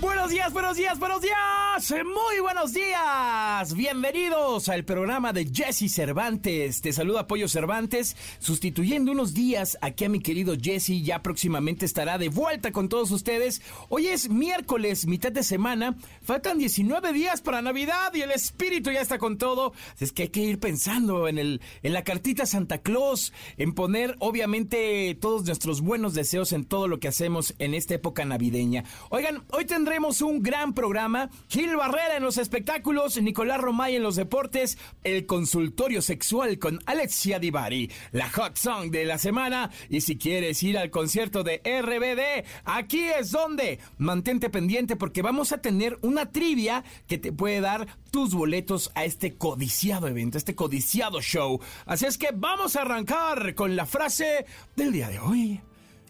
Buenos días, buenos días, buenos días. Muy buenos días. Bienvenidos al programa de Jesse Cervantes. Te saluda Pollo Cervantes, sustituyendo unos días aquí a mi querido Jesse. Ya próximamente estará de vuelta con todos ustedes. Hoy es miércoles, mitad de semana. Faltan 19 días para Navidad y el espíritu ya está con todo. Es que hay que ir pensando en, el, en la cartita Santa Claus, en poner obviamente todos nuestros buenos deseos en todo lo que hacemos en esta época navideña. Oigan, hoy tendremos tendremos un gran programa. Gil Barrera en los espectáculos, Nicolás Romay en los deportes, el consultorio sexual con Alexia Divari, la hot song de la semana. Y si quieres ir al concierto de RBD, aquí es donde. Mantente pendiente porque vamos a tener una trivia que te puede dar tus boletos a este codiciado evento, este codiciado show. Así es que vamos a arrancar con la frase del día de hoy.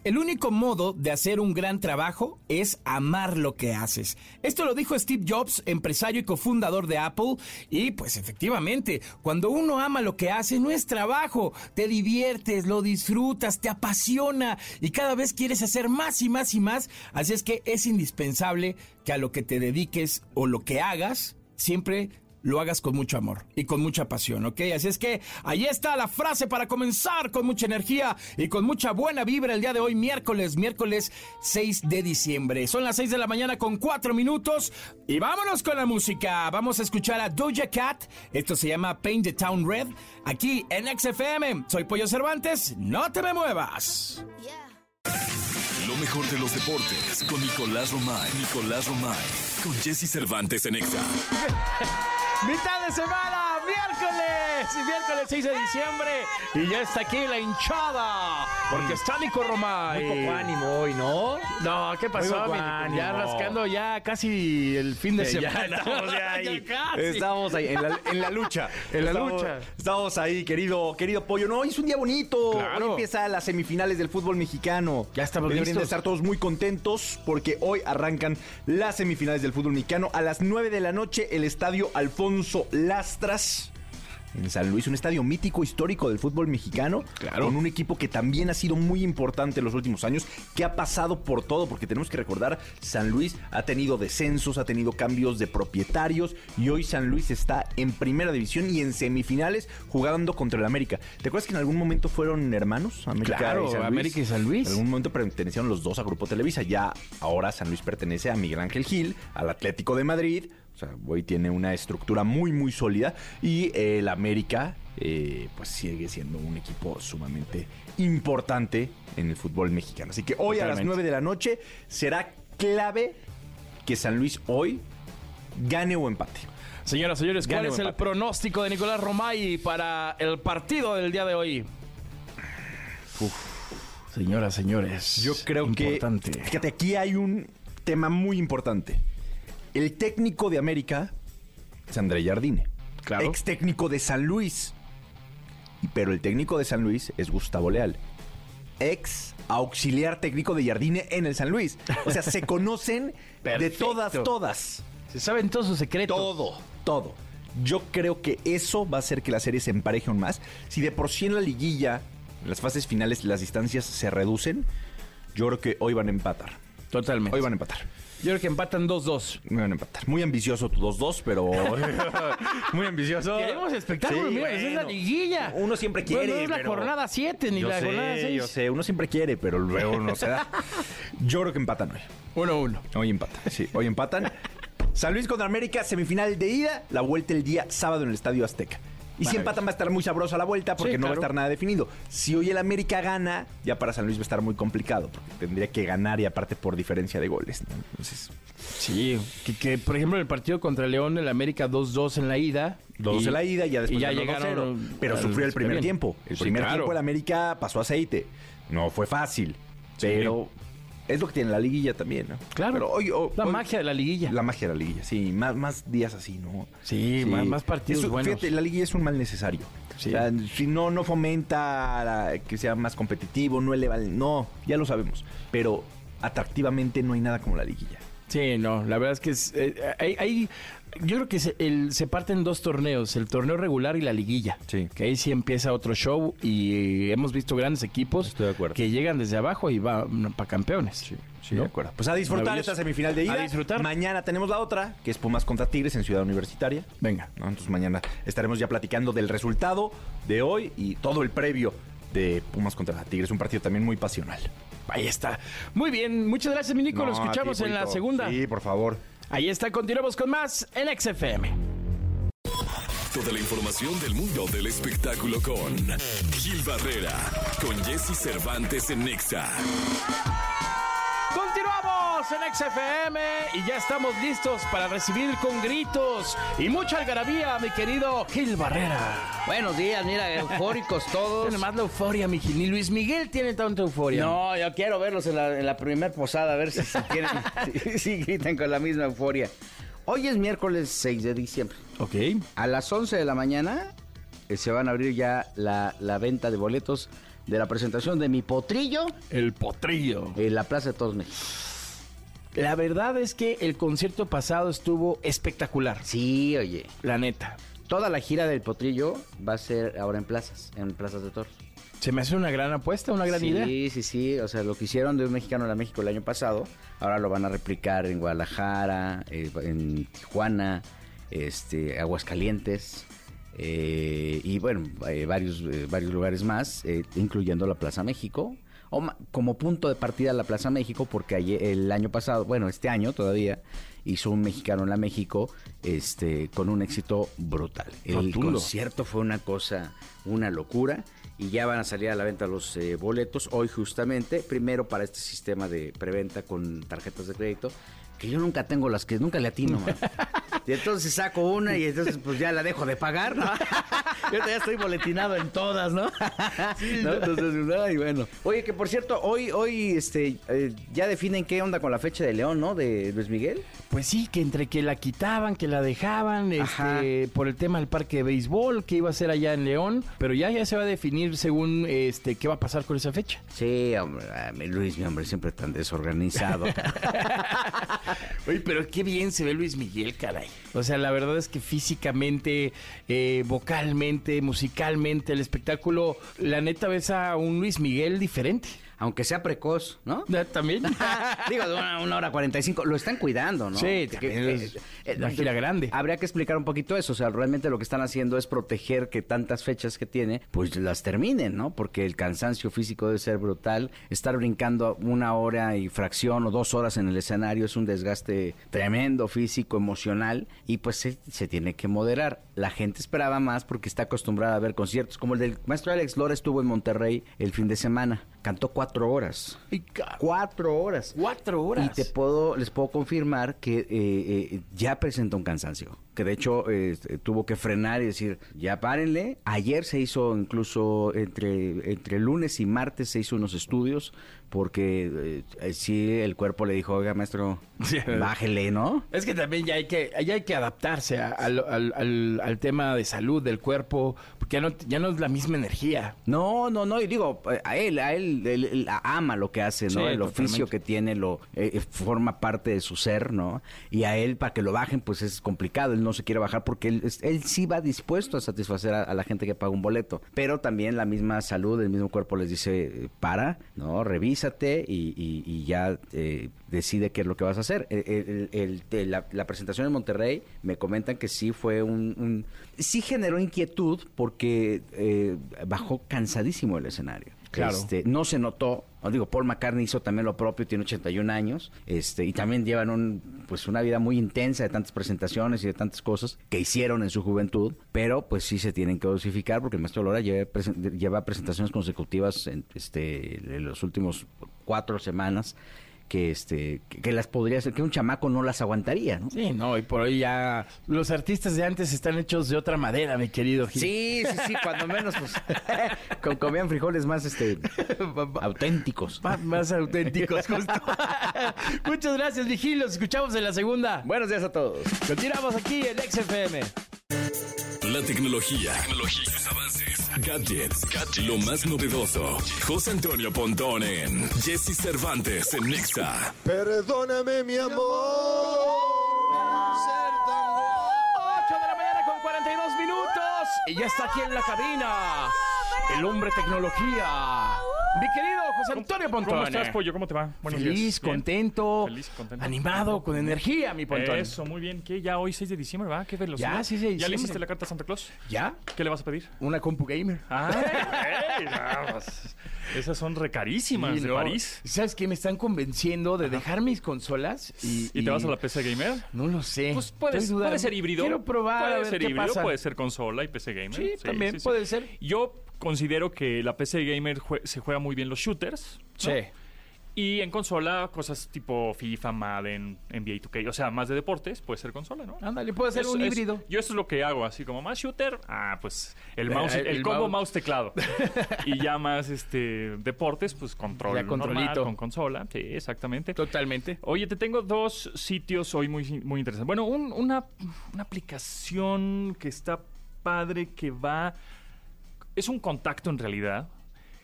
El único modo de hacer un gran trabajo es amar lo que haces. Esto lo dijo Steve Jobs, empresario y cofundador de Apple. Y pues efectivamente, cuando uno ama lo que hace, no es trabajo. Te diviertes, lo disfrutas, te apasiona y cada vez quieres hacer más y más y más. Así es que es indispensable que a lo que te dediques o lo que hagas, siempre lo hagas con mucho amor y con mucha pasión, ¿ok? Así es que ahí está la frase para comenzar con mucha energía y con mucha buena vibra el día de hoy, miércoles, miércoles 6 de diciembre. Son las 6 de la mañana con 4 minutos y vámonos con la música. Vamos a escuchar a Doja Cat. Esto se llama Paint the Town Red. Aquí en XFM. Soy Pollo Cervantes. No te me muevas. Lo mejor de los deportes con Nicolás Romay. Nicolás Romay. Con Jesse Cervantes en Exa. Mitad de semana, miércoles, miércoles 6 de diciembre. Y ya está aquí la hinchada. Porque está Nico Romay. Muy poco ánimo hoy, ¿no? No, ¿qué pasó? Muy poco mi Nico? ánimo. Ya rascando ya casi el fin de Eh, ya semana. estamos ya ahí. casi. Estamos ahí, en la, en la lucha. En la Estamos- lucha. Estamos ahí, querido, querido Pollo. No, hoy es un día bonito. Claro. Hoy empieza las semifinales del fútbol mexicano. Ya estamos Deberían de estar todos muy contentos porque hoy arrancan las semifinales del fútbol mexicano. A las 9 de la noche, el estadio Alfonso Lastras. En San Luis, un estadio mítico, histórico del fútbol mexicano. Claro. Con un equipo que también ha sido muy importante en los últimos años, que ha pasado por todo, porque tenemos que recordar, San Luis ha tenido descensos, ha tenido cambios de propietarios y hoy San Luis está en primera división y en semifinales jugando contra el América. ¿Te acuerdas que en algún momento fueron hermanos? América Claro, y San Luis? América y San Luis. En algún momento pertenecieron los dos a Grupo Televisa. Ya ahora San Luis pertenece a Miguel Ángel Gil, al Atlético de Madrid. O sea, hoy tiene una estructura muy, muy sólida. Y eh, el América, eh, pues sigue siendo un equipo sumamente importante en el fútbol mexicano. Así que hoy a las Totalmente. 9 de la noche será clave que San Luis hoy gane o empate. Señoras, señores, ¿cuál Gane es el pronóstico de Nicolás Romay para el partido del día de hoy? Señoras, señores. Yo creo importante. que. Fíjate, aquí hay un tema muy importante. El técnico de América es André Jardine. Claro. Ex técnico de San Luis. Pero el técnico de San Luis es Gustavo Leal. Ex auxiliar técnico de Jardine en el San Luis. O sea, se conocen de todas, todas. Se saben todos sus secretos. Todo, todo. Yo creo que eso va a hacer que la serie se empareje aún más. Si de por sí en la liguilla, en las fases finales, las distancias se reducen, yo creo que hoy van a empatar. Totalmente. Hoy van a empatar. Yo creo que empatan 2-2. Hoy van a empatar. Muy ambicioso tu 2-2, pero. Muy ambicioso. Queremos espectáculo, Sí, mira, esa es la bueno. liguilla. Uno siempre quiere. Bueno, no es la pero- jornada 7 ni Yo la sé, jornada 6. Yo sé, uno siempre quiere, pero luego no se da. Yo creo que empatan hoy. 1-1. Hoy empatan, sí, hoy empatan. San Luis contra América, semifinal de ida, la vuelta el día sábado en el Estadio Azteca. Y si empatan va a estar muy sabrosa la vuelta porque Sí, no va a estar nada definido. Si hoy el América gana, ya para San Luis va a estar muy complicado porque tendría que ganar y aparte por diferencia de goles. ¿no? Entonces, Sí, que, que, por ejemplo en el partido contra León, el América 2-2 en la ida. dos y- en la ida y ya después y ya llegaron 2-0. Pero al- sufrió el primer bien. tiempo. El Sí, primer claro. tiempo el América pasó aceite. No fue fácil, Sí. pero es lo que tiene la liguilla también, ¿no? Claro. Pero hoy, hoy- La hoy- magia de la liguilla. La magia de la liguilla, sí. Más, más días así, ¿no? Sí, Más, más partidos Eso, buenos. Fíjate, la liguilla es un mal necesario. Sí. O sea, si no, no fomenta la- que sea más competitivo, no eleva... el- No, ya lo sabemos. Pero atractivamente no hay nada como la liguilla. Sí, no, la verdad es que es, eh, hay, hay- yo creo que se, el- se parten dos torneos, el torneo regular y la liguilla. Sí. Que ahí sí empieza otro show y hemos visto grandes equipos Estoy de acuerdo. que llegan desde abajo y van para campeones. Sí, de acuerdo. Pues a disfrutar esta semifinal de ida. A disfrutar. Mañana tenemos la otra, que es Pumas contra Tigres en Ciudad Universitaria. Venga. ¿no? Entonces mañana estaremos ya platicando del resultado de hoy y todo el previo de Pumas contra Tigres. Un partido también muy pasional. Ahí está. Muy bien, muchas gracias, mi Nico. Lo No, escuchamos ti, en la segunda. Sí, por favor. Ahí está, continuamos con más en XFM. Toda la información del mundo del espectáculo con Gil Barrera, con Jesse Cervantes en Nexa. Continuamos en XFM y ya estamos listos para recibir con gritos y mucha algarabía, mi querido Gil Barrera. Buenos días, mira, eufóricos todos. Tiene más la euforia, mi Gil. Ni Luis Miguel tiene tanta euforia. No, yo quiero verlos en la, en la primer posada, a ver si, si, quieren, si, si gritan con la misma euforia. Hoy es miércoles 6 de diciembre. Ok. A las 11 de la mañana eh, se van a abrir ya la, la venta de boletos de la presentación de Mi Potrillo El potrillo. en la Plaza de Todos México. La verdad es que el concierto pasado estuvo espectacular. Sí, oye. La neta. Toda la gira del Potrillo va a ser ahora en plazas, en plazas de toros. Se me hace una gran apuesta, una gran sí, idea. Sí, sí, O sea, lo que hicieron de un mexicano a México el año pasado, ahora lo van a replicar en Guadalajara, eh, en Tijuana, este, Aguascalientes. Eh, y bueno, eh, varios, eh, varios lugares más, eh, incluyendo la Plaza México. O como punto de partida la Plaza México, porque ayer- el año pasado, bueno, este año todavía, hizo un mexicano en la México este, con un éxito brutal. El Rotundo. concierto fue una cosa, una locura. Y ya van a salir a la venta los eh, boletos hoy justamente. Primero para este sistema de preventa con tarjetas de crédito. Que yo nunca tengo las que nunca le atino, man. Y entonces saco una y entonces pues ya la dejo de pagar, ¿no? Yo ya estoy boletinado en todas, ¿no? ¿No? Entonces, ay, bueno. Oye, que por cierto, hoy, hoy, este, eh, ya definen qué onda con la fecha de León, ¿no? De Luis Miguel. Pues sí, que entre que la quitaban, que la dejaban, Ajá. este, por el tema del parque de béisbol, que iba a ser allá en León, pero ya, ya se va a definir según este qué va a pasar con esa fecha. Sí, hombre, Luis, mi hombre, siempre tan desorganizado. Oye, pero qué bien se ve Luis Miguel, caray. O sea, la verdad es que físicamente, eh, vocalmente, musicalmente, el espectáculo, la neta ves a un Luis Miguel diferente. Aunque sea precoz, ¿no? ¿Ya ¿También? Digo, de una, una hora 45. Lo están cuidando, ¿no? Sí, que- es eh, una gira grande. Habría que explicar un poquito eso. O sea, realmente lo que están haciendo es proteger que tantas fechas que tiene, pues las terminen, ¿no? Porque el cansancio físico debe ser brutal. Estar brincando una hora y fracción o dos horas en el escenario es un desgaste tremendo físico, emocional. Y pues se, se tiene que moderar. La gente esperaba más porque está acostumbrada a ver conciertos. Como el del maestro Alex Lora estuvo en Monterrey el fin de semana. Cantó cuatro horas. Ay, Cuatro horas. Cuatro horas. Y te puedo, les puedo confirmar que eh, eh, ya presenta un cansancio. Que de hecho eh, tuvo que frenar y decir, ya párenle. Ayer se hizo incluso entre, entre lunes y martes se hizo unos estudios porque eh, sí el cuerpo le dijo, oiga maestro, Sí. bájele, ¿no? Es que también ya hay que, ya hay que adaptarse a- al, al- al- al tema de salud del cuerpo, porque ya no, ya no es la misma energía. No, no, no, y digo, a él, a él, él- él ama lo que hace, ¿no? Sí, el oficio que tiene lo eh, eh, forma parte de su ser, ¿no? Y a él, para que lo bajen, pues es complicado, él no se quiere bajar porque él, él sí va dispuesto a satisfacer a, a la gente que paga un boleto, pero también la misma salud, el mismo cuerpo les dice, eh, para, ¿no? Y, ya eh, decide qué es lo que vas a hacer. El- la, la presentación en Monterrey me comentan que sí fue un... un- sí generó inquietud porque eh, bajó cansadísimo el escenario. Claro. Este, no se notó. digo, Paul McCartney hizo también lo propio, tiene 81 años, este, y también llevan un pues una vida muy intensa de tantas presentaciones y de tantas cosas que hicieron en su juventud, pero pues sí se tienen que dosificar porque el maestro Lora lleva presentaciones consecutivas en, este, en los últimos cuatro semanas que este que, que las podría hacer, que un chamaco no las aguantaría, ¿no? Sí, no, y por hoy ya los artistas de antes están hechos de otra madera, mi querido Gil. Sí, sí, sí, cuando menos, pues, con- comían frijoles más, este, auténticos. Más, más auténticos, justo. Muchas gracias, Vigil. Los escuchamos en la segunda. Buenos días a todos. Continuamos aquí en XFM. La tecnología, tecnología sus avances, gadgets, lo más novedoso. José Antonio Pontón en Jesse Cervantes en Nexa. Perdóname, mi amor. Ser tan 8 de la mañana con 42 minutos. Y ya está aquí en la cabina. El hombre tecnología. Mi querido José Antonio Pontón. ¿Cómo estás, Pollo? ¿Cómo te va? Buenos Feliz, días. Contento, Feliz, contento. animado, con energía, mi Pontón. Eso, muy bien. ¿Qué? Ya hoy 6 de diciembre, ¿va? Qué velocidad. Ya, 6 de ¿Ya le hiciste la carta a Santa Claus? ¿Ya? ¿Qué le vas a pedir? Una compu gamer. Ah. Esas son recarísimas Sí, de ¿no? París. ¿Sabes qué? Me están convenciendo de dejar mis consolas y... ¿Y te vas a la PC Gamer? No lo sé. Pues puede, Estoy dudando. puede ser híbrido. Quiero probar a Puede ver ser qué híbrido, pasa. puede ser consola y PC Gamer. Sí, también puede ser. Yo considero que la PC Gamer jue- se juega muy bien los shooters. ¿no? Sí. Y en consola, cosas tipo FIFA, Madden, NBA 2K. O sea, más de deportes, puede ser consola, ¿no? Ándale, puede ser un es- híbrido. yo eso es lo que hago, así como más shooter, ah, pues el Eh, mouse, el, el combo mouse. mouse teclado. y ya más este deportes, pues control Ya controlito. normal, con consola, sí, exactamente. Totalmente. Oye, te tengo dos sitios hoy muy, muy interesantes. Bueno, un- una, una aplicación que está padre, que va... Es un contacto en realidad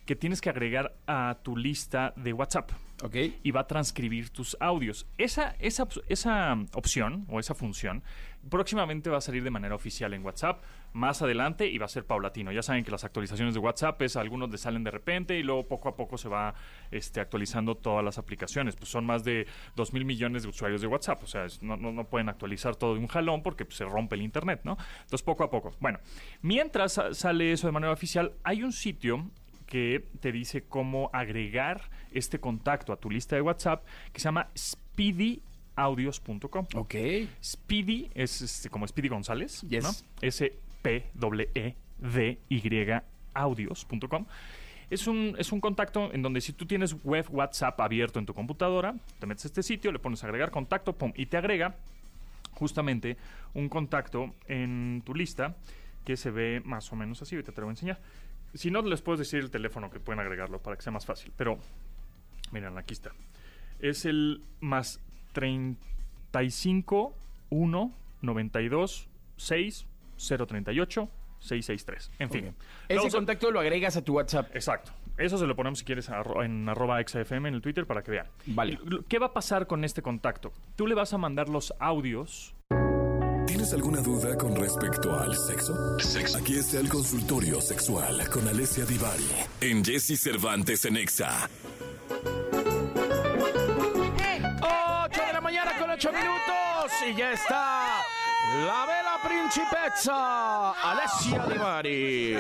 que tienes que agregar a tu lista de WhatsApp Ok. y va a transcribir tus audios. Esa, esa, esa opción o esa función próximamente va a salir de manera oficial en WhatsApp más adelante y va a ser paulatino. Ya saben que las actualizaciones de WhatsApp es algunos le salen de repente y luego poco a poco se va este, actualizando todas las aplicaciones. Pues son más de 2 mil millones de usuarios de WhatsApp. O sea, es- no, no, no pueden actualizar todo de un jalón porque pues, se rompe el Internet, ¿no? Entonces poco a poco. Bueno, mientras sa- sale eso de manera oficial, hay un sitio que te dice cómo agregar este contacto a tu lista de WhatsApp que se llama speedyaudios.com. Ok. Speedy es este, como Speedy González, Yes. ¿no? S P E D Y audios.com. Es un, es un contacto en donde si tú tienes web WhatsApp abierto en tu computadora, te metes a este sitio, le pones agregar contacto, pum, y te agrega justamente un contacto en tu lista que se ve más o menos así. Ahorita te voy a enseñar. Si no, les puedo decir el teléfono que pueden agregarlo para que sea más fácil. Pero, miren, aquí está. Es el más 35 1 92 6 038 663. En fin. Ese contacto lo agregas a tu WhatsApp. Exacto. Eso se lo ponemos si quieres en arroba XFM en el Twitter para que vean. Vale. ¿Qué va a pasar con este contacto? Tú le vas a mandar los audios. ¿Tienes alguna duda con respecto al sexo? Aquí está el consultorio sexual con Alessia Divari en Jesse Cervantes en Nexa. 8 de la mañana con 8 minutos y ya está la vela principessa Alessia Divari.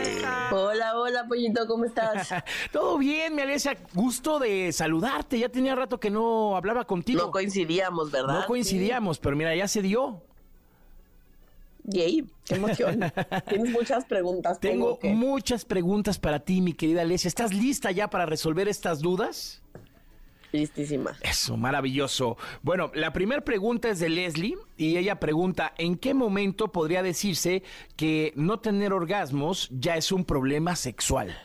Hola, hola, pollito, ¿cómo estás? Todo bien, mi Alessia, gusto de saludarte. Ya tenía rato que no hablaba contigo. No coincidíamos, ¿verdad? No coincidíamos, pero mira, ya se dio. Yay, qué emoción. Tienes muchas preguntas. Tengo que- muchas preguntas para ti, mi querida Alessia. ¿Estás lista ya para resolver estas dudas? Listísima. Eso, maravilloso. Bueno, la primera pregunta es de Leslie y ella pregunta, ¿en qué momento podría decirse que no tener orgasmos ya es un problema sexual?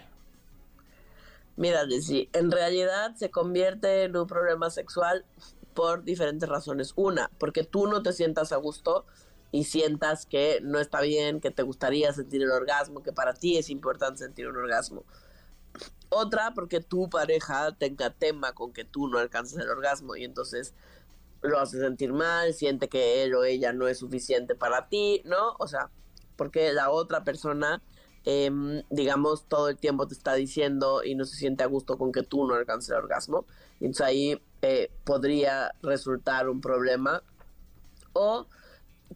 Mira, Leslie, en realidad se convierte en un problema sexual por diferentes razones. Una, porque tú no te sientas a gusto y sientas que no está bien, que te gustaría sentir el orgasmo, que para ti es importante sentir un orgasmo. Otra, porque tu pareja tenga tema con que tú no alcanzas el orgasmo y entonces lo hace sentir mal, siente que él o ella no es suficiente para ti, ¿no? O sea, porque la otra persona, em, digamos, todo el tiempo te está diciendo y no se siente a gusto con que tú no alcances el orgasmo. Entonces ahí eh, podría resultar un problema. O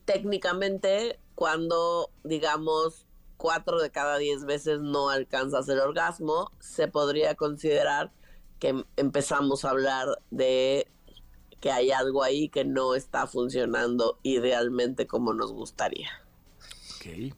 técnicamente, cuando, digamos, cuatro de cada diez veces no alcanzas el orgasmo, se podría considerar que em- empezamos a hablar de que hay algo ahí que no está funcionando idealmente como nos gustaría. Ok.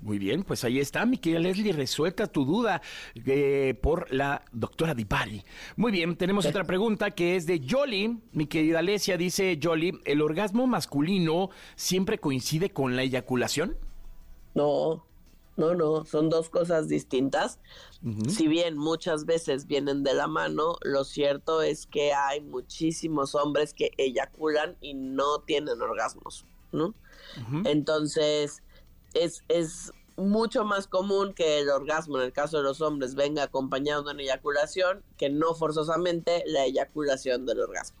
Muy bien, pues ahí está, mi querida Leslie, resuelta tu duda eh, por la doctora Dipari. Muy bien, tenemos otra pregunta que es de Jolly. Mi querida Alesia dice, Jolly, ¿el orgasmo masculino siempre coincide con la eyaculación? No, no, no, son dos cosas distintas. Si bien muchas veces vienen de la mano, lo cierto es que hay muchísimos hombres que eyaculan y no tienen orgasmos, ¿no? Entonces, es, es mucho más común que el orgasmo en el caso de los hombres venga acompañado de una eyaculación que no forzosamente la eyaculación del orgasmo.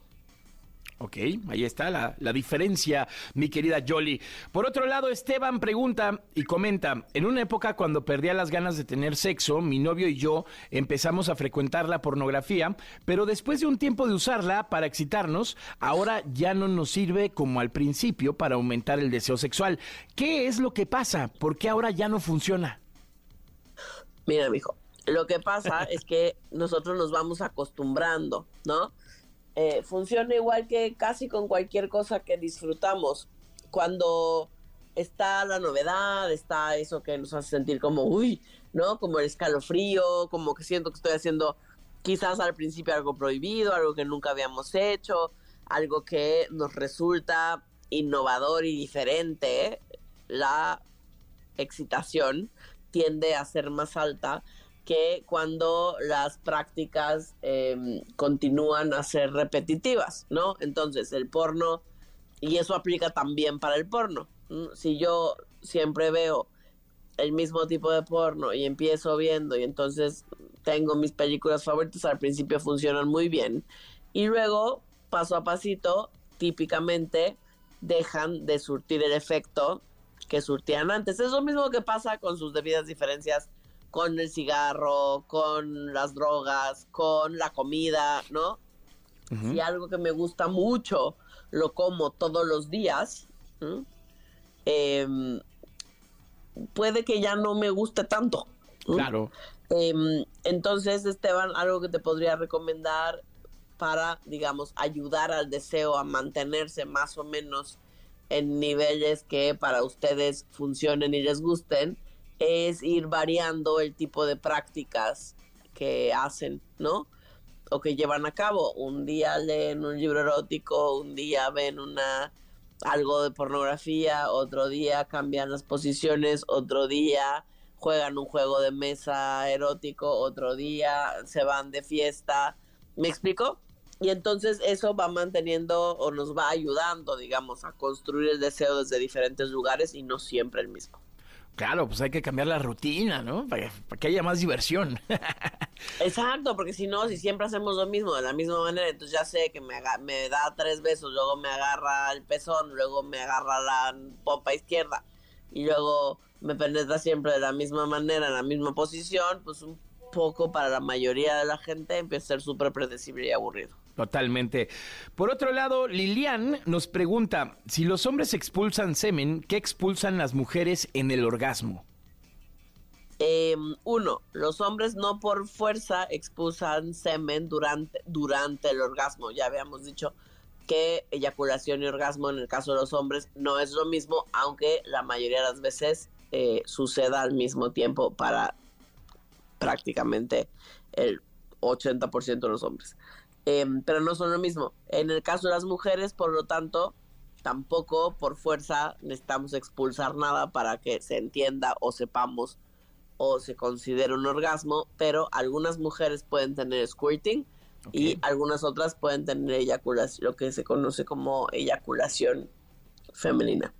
Ok, ahí está la, la, diferencia, mi querida Jolly. Por otro lado, Esteban pregunta y comenta, en una época cuando perdía las ganas de tener sexo, mi novio y yo empezamos a frecuentar la pornografía, pero después de un tiempo de usarla para excitarnos, ahora ya no nos sirve como al principio para aumentar el deseo sexual. ¿Qué es lo que pasa? ¿Por qué ahora ya no funciona? Mira, mijo, lo que pasa es que nosotros nos vamos acostumbrando, ¿no? Eh, funciona igual que casi con cualquier cosa que disfrutamos. Cuando está la novedad, está eso que nos hace sentir como, uy, ¿no? Como el escalofrío, como que siento que estoy haciendo quizás al principio algo prohibido, algo que nunca habíamos hecho, algo que nos resulta innovador y diferente. La excitación tiende a ser más alta que cuando las prácticas eh, continúan a ser repetitivas, ¿no? Entonces, el porno, y eso aplica también para el porno. Si yo siempre veo el mismo tipo de porno y empiezo viendo y entonces tengo mis películas favoritas, al principio funcionan muy bien y luego, paso a pasito, típicamente dejan de surtir el efecto que surtían antes. Es lo mismo que pasa con sus debidas diferencias con el cigarro, con las drogas, con la comida, ¿no? Si algo que me gusta mucho lo como todos los días, em, puede que ya no me guste tanto. Claro. Em, entonces, Esteban, algo que te podría recomendar para, digamos, ayudar al deseo a mantenerse más o menos en niveles que para ustedes funcionen y les gusten, es ir variando el tipo de prácticas que hacen, ¿no? O que llevan a cabo. Un día leen un libro erótico, un día ven una algo de pornografía, otro día cambian las posiciones, otro día juegan un juego de mesa erótico, otro día se van de fiesta. ¿Me explico? Y entonces eso va manteniendo o nos va ayudando, digamos, a construir el deseo desde diferentes lugares y no siempre el mismo. Claro, pues hay que cambiar la rutina, ¿no? Para, que haya más diversión. Exacto, porque si no, si siempre hacemos lo mismo de la misma manera, entonces ya sé que me, da tres besos, luego me agarra el pezón, luego me agarra la pompa izquierda y luego me penetra siempre de la misma manera, en la misma posición, pues un poco para la mayoría de la gente empieza a ser súper predecible y aburrido. Totalmente. Por otro lado, Lilian nos pregunta, si los hombres expulsan semen, ¿qué expulsan las mujeres en el orgasmo? Em, uno, los hombres no por fuerza expulsan semen durante, durante el orgasmo. Ya habíamos dicho que eyaculación y orgasmo en el caso de los hombres no es lo mismo, aunque la mayoría de las veces eh, suceda al mismo tiempo para prácticamente el 80% de los hombres. Em, pero no son lo mismo. En el caso de las mujeres, por lo tanto, tampoco por fuerza necesitamos expulsar nada para que se entienda o sepamos o se considere un orgasmo, pero algunas mujeres pueden tener squirting y algunas otras pueden tener eyaculación, lo que se conoce como eyaculación femenina,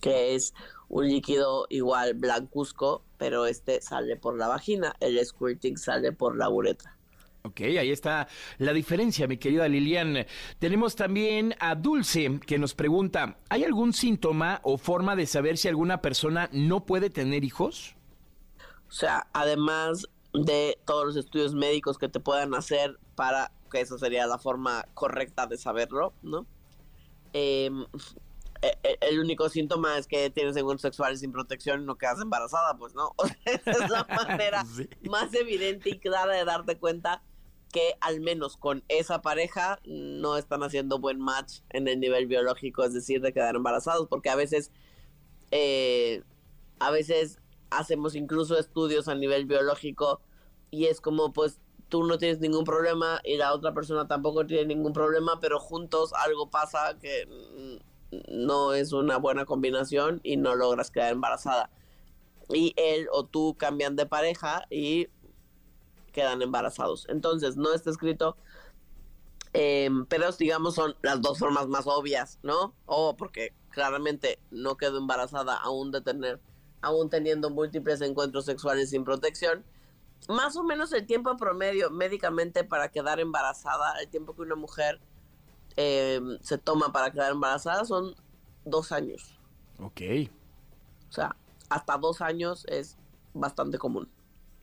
que es un líquido igual blancuzco, pero este sale por la vagina, el squirting sale por la uretra. Ok, ahí está la diferencia, mi querida Lilian. Tenemos también a Dulce que nos pregunta, ¿hay algún síntoma o forma de saber si alguna persona no puede tener hijos? O sea, además de todos los estudios médicos que te puedan hacer para que esa sería la forma correcta de saberlo, ¿no? Em, e, e, el único síntoma es que tienes encuentros sexuales sin protección y no quedas embarazada, pues no. esa es la manera más evidente y clara de darte cuenta que al menos con esa pareja no están haciendo buen match en el nivel biológico, es decir, de quedar embarazados, porque a veces, eh, a veces hacemos incluso estudios a nivel biológico y es como pues tú no tienes ningún problema y la otra persona tampoco tiene ningún problema, pero juntos algo pasa que no es una buena combinación y no logras quedar embarazada. Y él o tú cambian de pareja y quedan embarazados. Entonces, no está escrito, em, pero digamos son las dos formas más obvias, ¿no? O porque claramente no quedó embarazada aún de tener, aún teniendo múltiples encuentros sexuales sin protección. Más o menos el tiempo promedio médicamente para quedar embarazada, el tiempo que una mujer em, se toma para quedar embarazada son dos años. Ok, O sea, hasta dos años es bastante común.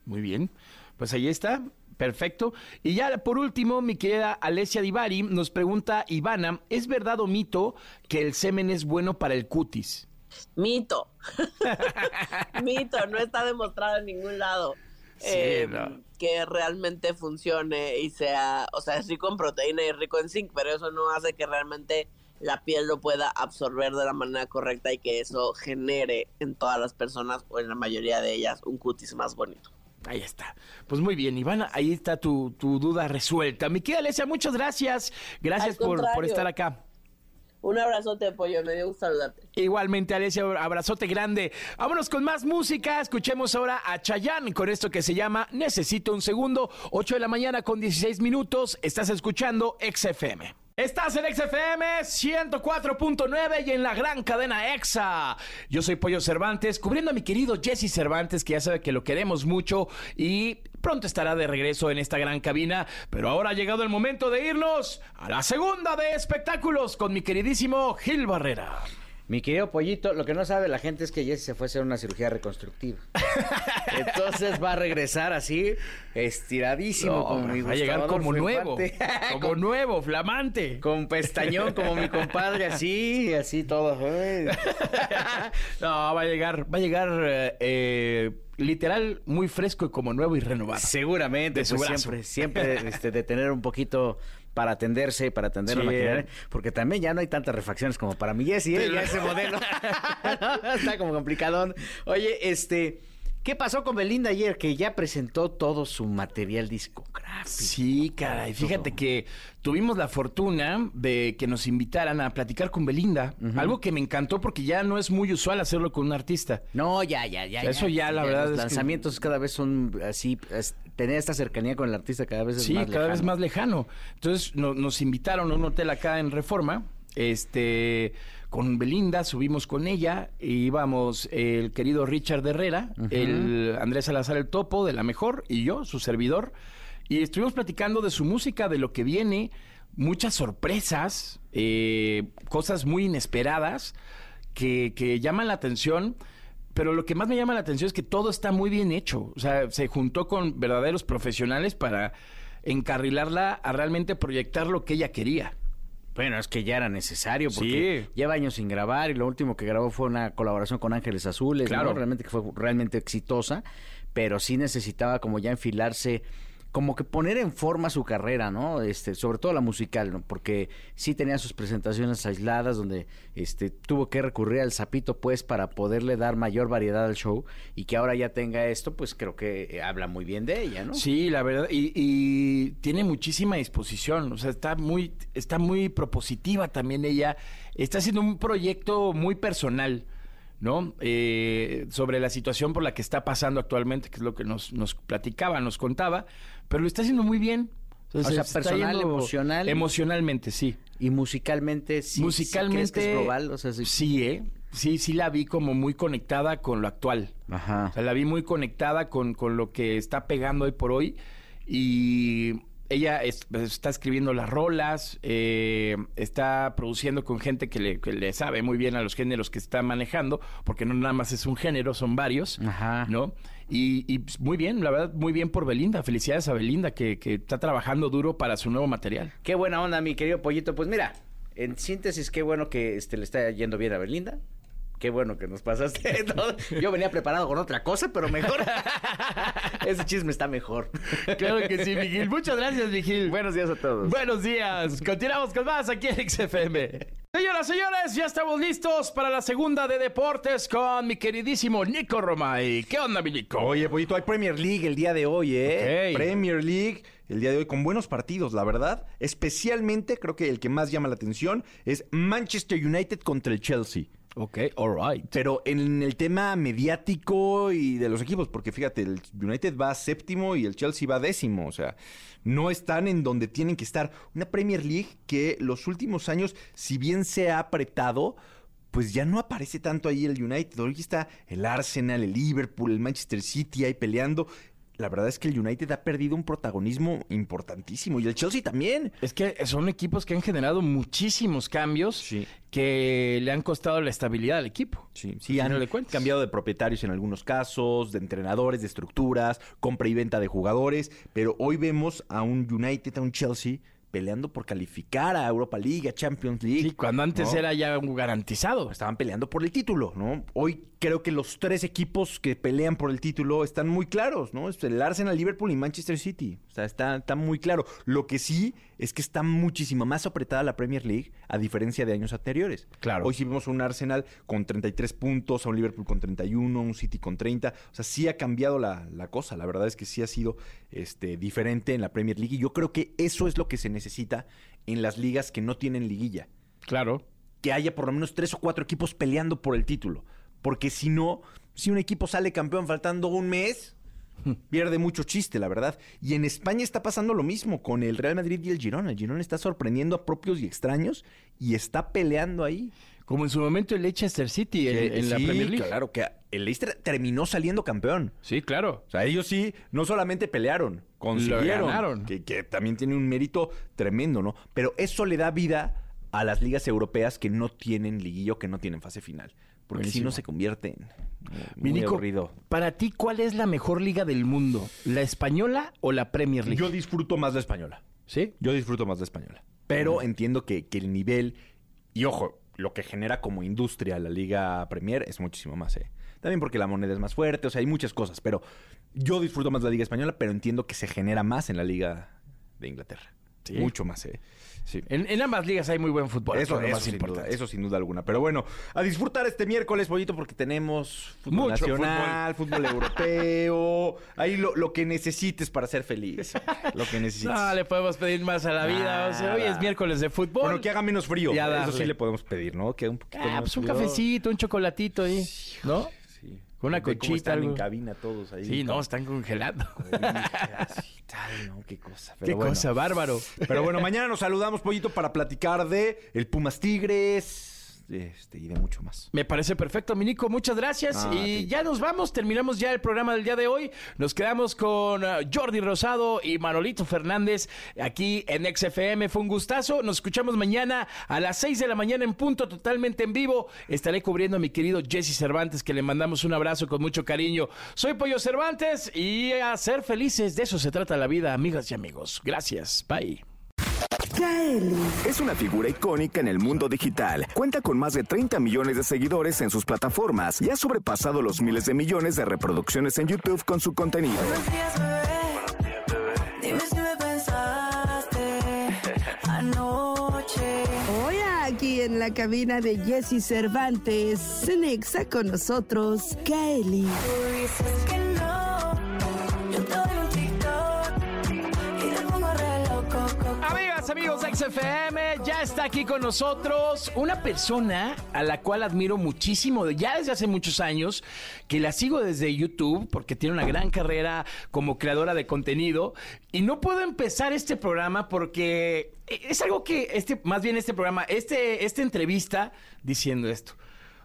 muy bien. Pues ahí está. Perfecto. Y ya por último, mi querida Alessia Divari nos pregunta, Ivana, ¿es verdad o mito que el semen es bueno para el cutis? Mito. Mito, no está demostrado en ningún lado. Sí, eh, no. que realmente funcione y sea, o sea, es rico en proteína y rico en zinc, pero eso no hace que realmente la piel lo pueda absorber de la manera correcta y que eso genere en todas las personas o en la mayoría de ellas un cutis más bonito. Ahí está. Pues muy bien, Ivana, ahí está tu, tu duda resuelta. Mi querida Alessia, muchas gracias. Gracias por, por estar acá. Un abrazote, pollo, me dio gusto saludarte. Igualmente, Alessia, abrazote grande. Vámonos con más música. Escuchemos ahora a Chayanne con esto que se llama Necesito un segundo. 8 de la mañana con 16 minutos. Estás escuchando XFM. Estás en XFM 104.9 y en la gran cadena EXA. Yo soy Pollo Cervantes, cubriendo a mi querido Jesse Cervantes, que ya sabe que lo queremos mucho y pronto estará de regreso en esta gran cabina. Pero ahora ha llegado el momento de irnos a la segunda de espectáculos con mi queridísimo Gil Barrera. Mi querido pollito, lo que no sabe la gente es que Jesse se fue a hacer una cirugía reconstructiva. Entonces va a regresar así, estiradísimo, No, como mi va a llegar como nuevo, como nuevo, flamante. Con pestañón como mi compadre, así, así todo. Ay. No, va a llegar, va a llegar eh, eh, literal muy fresco y como nuevo y renovado. Seguramente, De pues, siempre, siempre este, de tener un poquito para atenderse, para atender la Sí. maquinaria, porque también ya no hay tantas refacciones como para mi Jessy, ¿eh? ya ese modelo está como complicadón. Oye, este, ¿qué pasó con Belinda ayer? Que ya presentó todo su material discográfico. Sí, caray. Fíjate que tuvimos la fortuna de que nos invitaran a platicar con Belinda. Algo que me encantó porque ya no es muy usual hacerlo con un artista. No, ya, ya, ya. Eso ya, la verdad Los es que- lanzamientos cada vez son así, es- tener esta cercanía con el artista cada vez es Sí, más cada vez más lejano. Entonces no- nos invitaron a un hotel acá en Reforma. Este, con Belinda, subimos con ella, e íbamos el querido Richard Herrera, el Andrés Salazar el Topo, de la mejor, y yo, su servidor. Y estuvimos platicando de su música, de lo que viene, muchas sorpresas, eh, cosas muy inesperadas que, que llaman la atención. Pero lo que más me llama la atención es que todo está muy bien hecho. O sea, se juntó con verdaderos profesionales para encarrilarla a realmente proyectar lo que ella quería. Bueno, es que ya era necesario porque Sí. lleva años sin grabar y lo último que grabó fue una colaboración con Ángeles Azules, ¿no? Claro. realmente que fue realmente exitosa, pero sí necesitaba como ya enfilarse como que poner en forma su carrera, ¿no? Este, sobre todo la musical, ¿no? Porque sí tenía sus presentaciones aisladas donde este tuvo que recurrir al sapito pues para poderle dar mayor variedad al show y que ahora ya tenga esto, pues creo que eh, habla muy bien de ella, ¿no? Sí, la verdad, y, y tiene muchísima disposición, o sea, está muy, está muy propositiva también ella, está haciendo un proyecto muy personal, ¿no? Eh, sobre la situación por la que está pasando actualmente, que es lo que nos, nos platicaba, nos contaba, pero lo está haciendo muy bien. O sea, se personal, emocional. Emocionalmente, sí. Y musicalmente sí, sí Musicalmente. crees que es global, o sea, sí. sí, ¿eh? Sí, sí la vi como muy conectada con lo actual. Ajá. O sea, la vi muy conectada con, con lo que está pegando hoy por hoy. Y ella es- está escribiendo las rolas, eh, está produciendo con gente que le, que le sabe muy bien a los géneros que está manejando, porque no nada más es un género, son varios, Ajá. ¿no? Y, y, pues, muy bien, la verdad, muy bien por Belinda. Felicidades a Belinda, que, que está trabajando duro para su nuevo material. Qué buena onda, mi querido pollito. Pues mira, en síntesis, qué bueno que este, le está yendo bien a Belinda. Qué bueno que nos pasaste. todo. Yo venía preparado con otra cosa, pero mejor. Ese chisme está mejor. Claro que sí, Miguel. Muchas gracias, Miguel. Buenos días a todos. Buenos días. Continuamos con más aquí en XFM. Señoras, señores, ya estamos listos para la segunda de deportes con mi queridísimo Nico Romay. ¿Qué onda, mi Nico? Oye, Pollito, hay Premier League el día de hoy, ¿eh? Premier League el día de hoy con buenos partidos, la verdad. Especialmente, creo que el que más llama la atención es Manchester United contra el Chelsea. Ok, all right. Pero en el tema mediático y de los equipos, porque fíjate, el United va séptimo y el Chelsea va décimo, o sea, no están en donde tienen que estar. Una Premier League que los últimos años, si bien se ha apretado, pues ya no aparece tanto ahí el United. Hoy está el Arsenal, el Liverpool, el Manchester City ahí peleando. La verdad es que el United ha perdido un protagonismo importantísimo y el Chelsea también. Es que son equipos que han generado muchísimos cambios Sí. que le han costado la estabilidad al equipo. Sí, sí, final han de cuentas. cambiado de propietarios en algunos casos, de entrenadores, de estructuras, compra y venta de jugadores, pero hoy vemos a un United, a un Chelsea peleando por calificar a Europa League, a Champions League. Sí, cuando antes ¿no? era ya un garantizado. Estaban peleando por el título, ¿no? Hoy creo que los tres equipos que pelean por el título están muy claros, ¿no? El Arsenal, Liverpool y Manchester City. O sea, está, está muy claro. Lo que sí es que está muchísimo más apretada la Premier League a diferencia de años anteriores. Claro. Hoy sí vemos un Arsenal con 33 puntos, a un Liverpool con 31, un City con 30. O sea, sí ha cambiado la, la cosa. La verdad es que sí ha sido este, diferente en la Premier League. Y yo creo que eso es lo que se necesita en las ligas que no tienen liguilla Claro. que haya por lo menos tres o cuatro equipos peleando por el título. Porque si no, si un equipo sale campeón faltando un mes, pierde mucho chiste, la verdad. Y en España está pasando lo mismo con el Real Madrid y el Girona. El Girona está sorprendiendo a propios y extraños y está peleando ahí. Como en su momento el Leicester City en, la Premier League. Claro, que el Leicester terminó saliendo campeón. Sí, claro. O sea, ellos sí, no solamente pelearon, consiguieron. ganaron. Que, que también tiene un mérito tremendo, ¿no? Pero eso le da vida a las ligas europeas que no tienen liguillo, que no tienen fase final. Porque si no se convierte en Mi muy Nico, aburrido. para ti, ¿cuál es la mejor liga del mundo? ¿La española o la Premier League? Yo disfruto más la española. ¿Sí? Yo disfruto más la española. Pero entiendo que, que el nivel, y ojo, lo que genera como industria la Liga Premier es muchísimo más, ¿eh? También porque la moneda es más fuerte, o sea, hay muchas cosas, pero yo disfruto más la Liga Española, pero entiendo que se genera más en la Liga de Inglaterra. Sí. Mucho más, ¿eh? Sí. En, en ambas ligas hay muy buen fútbol. Eso, es lo más sin importante. duda, eso sin duda alguna. Pero bueno, a disfrutar este miércoles, pollito, porque tenemos fútbol Mucho nacional, fútbol, europeo. Ahí lo, lo que necesites para ser feliz. Lo que necesites. No le podemos pedir más a la vida. O sea, hoy es miércoles de fútbol. Bueno, que haga menos frío. Ya Eso darle. sí le podemos pedir, ¿no? Que un poquito Ah, pues un frío. cafecito, un chocolatito ahí, ¿no? Con una conchita, están algo. en cabina todos ahí. Sí, no, con están congelando. tal, ¿no? Qué cosa. Qué Pero bueno. cosa, bárbaro. Pero bueno, mañana nos saludamos, Pollito, para platicar de el Pumas Tigres este, y de mucho más. Me parece perfecto, Minico. Muchas gracias. Ah, y ya nos vamos. Terminamos ya el programa del día de hoy. Nos quedamos con ah, Jordi Rosado y Manolito Fernández aquí en XFM. Fue un gustazo. Nos escuchamos mañana a las 6 de la mañana en punto, totalmente en vivo. Estaré cubriendo a mi querido Jesse Cervantes, que le mandamos un abrazo con mucho cariño. Soy Pollo Cervantes y a ser felices. De eso se trata la vida, amigas y amigos. Gracias. Bye. Es una figura icónica en el mundo digital. Cuenta con más de 30 millones de seguidores en sus plataformas y ha sobrepasado los miles de millones de reproducciones en YouTube con su contenido. Buenos días, bebé. Dime si me pensaste anoche. Hoy aquí en la cabina de Jesse Cervantes, Cenexa con nosotros, Kylie. Tú dices que no. Amigos XFM, ya está aquí con nosotros una persona a la cual admiro muchísimo, ya desde hace muchos años, que la sigo desde YouTube porque tiene una gran carrera como creadora de contenido y no puedo empezar este programa porque es algo que, este, más bien este programa, este, esta entrevista diciendo esto.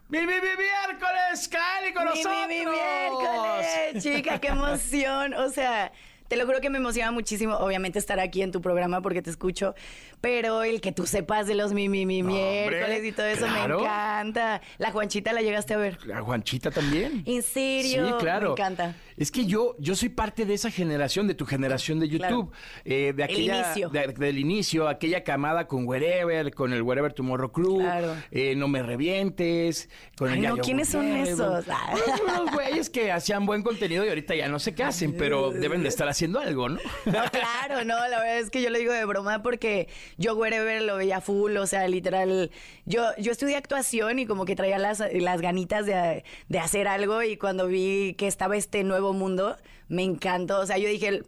¡Mi, mi, mi miércoles, Kylie con Mi, nosotros! mi, mi miércoles, chica, qué emoción. O sea, te lo juro que me emociona muchísimo, obviamente, estar aquí en tu programa porque te escucho, pero el que tú sepas de los mi, mi, mi miércoles y todo eso claro. me encanta. La Juanchita la llegaste a ver. ¿A Juanchita también? ¿En serio? Sí, claro. Me encanta. Es que yo, yo soy parte de esa generación, de tu generación de YouTube. Eh, de aquella, inicio. de- del inicio, aquella camada con Wherever, con el Wherever Tomorrow Crew, Claro. eh, No Me Revientes, con Ay, el no, ¿quiénes son esos? Unos, unos güeyes que hacían buen contenido y ahorita ya no sé qué hacen, pero deben de estar haciendo algo, ¿no? No, claro, no, la verdad es que yo lo digo de broma porque yo Wherever lo veía full, o sea, literal, yo, yo estudié actuación y como que traía las, las ganitas de, de hacer algo y cuando vi que estaba este nuevo mundo, me encantó, o sea, yo dije,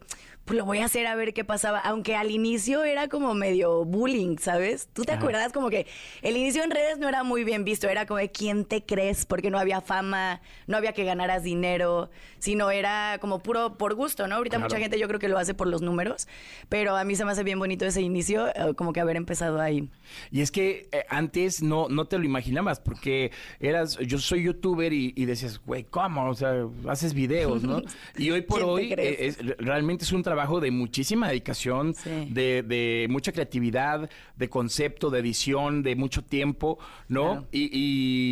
pues lo voy a hacer a ver qué pasaba, aunque al inicio era como medio bullying, ¿sabes? ¿Tú te acuerdas? Como que el inicio en redes no era muy bien visto, era como de quién te crees, porque no había fama, no había que ganaras dinero, sino era como puro por gusto, ¿no? Ahorita Claro. mucha gente yo creo que lo hace por los números, pero a mí se me hace bien bonito ese inicio, eh, como que haber empezado ahí. Y es que eh, antes no, no te lo imaginabas, porque eras, yo soy youtuber y, y decías, güey, ¿cómo? O sea, haces videos, ¿no? Y hoy por ¿Quién te hoy eh, es- realmente es un trabajo de muchísima dedicación, Sí. de, de mucha creatividad, de concepto, de edición, de mucho tiempo, ¿no? Claro. Y,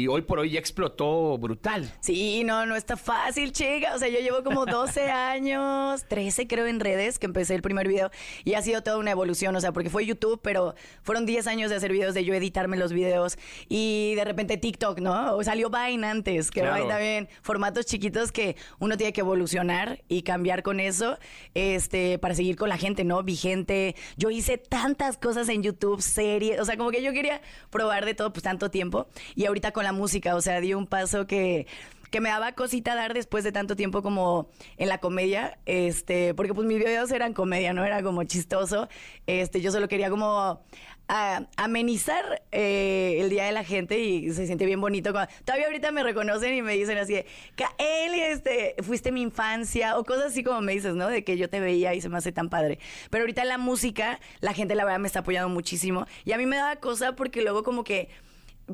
y hoy por hoy ya explotó brutal. Sí, no, no está fácil, chica. O sea, yo llevo como 12 años, 13 creo en redes, que empecé el primer video y ha sido toda una evolución, o sea, porque fue YouTube, pero fueron 10 años de hacer videos, de yo editarme los videos y de repente TikTok, ¿no? O salió Vine antes, que Claro. Vine también, formatos chiquitos que uno tiene que evolucionar y cambiar con eso, este, para seguir con la gente, ¿no? Vigente. Yo hice tantas cosas en YouTube, series, o sea, como que yo quería probar de todo, pues tanto tiempo. Y ahorita con la música, o sea, di un paso que que me daba cosita dar después de tanto tiempo como en la comedia, este, porque pues mis videos eran comedia, no era como chistoso, este, yo solo quería como a- amenizar eh, el día de la gente y se siente bien bonito. todavía ahorita me reconocen y me dicen así, de, Kaeli, este, fuiste mi infancia, o cosas así como me dices, ¿no? De que yo te veía y se me hace tan padre. Pero ahorita la música, la gente la verdad me está apoyando muchísimo y a mí me daba cosa porque luego como que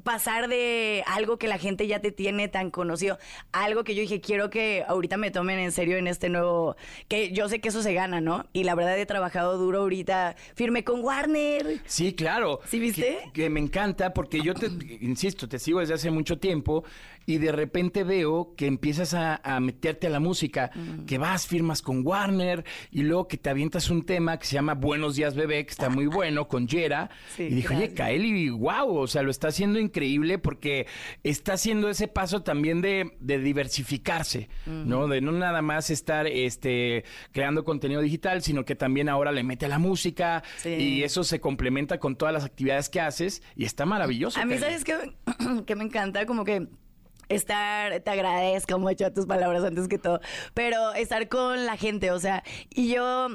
pasar de algo que la gente ya te tiene tan conocido, algo que yo dije, quiero que ahorita me tomen en serio en este nuevo, que yo sé que eso se gana, ¿no? Y la verdad he trabajado duro ahorita, firmé con Warner. Sí, claro. ¿Sí viste? Que, que me encanta porque yo te, insisto, te sigo desde hace mucho tiempo y de repente veo que empiezas a, a meterte a la música, que vas, firmas con Warner y luego que te avientas un tema que se llama Buenos Días Bebé, que está muy bueno, con Yera. Sí, y dije, oye. Kaeli, wow, o sea, lo está haciendo increíble porque está haciendo ese paso también de, de diversificarse, ¿no? De no nada más estar este, creando contenido digital, sino que también ahora le mete a la música Sí. y eso se complementa con todas las actividades que haces y está maravilloso. A mí, Kaeli. ¿sabes qué? que me encanta como que estar, te agradezco mucho tus palabras antes que todo, pero estar con la gente, o sea, y yo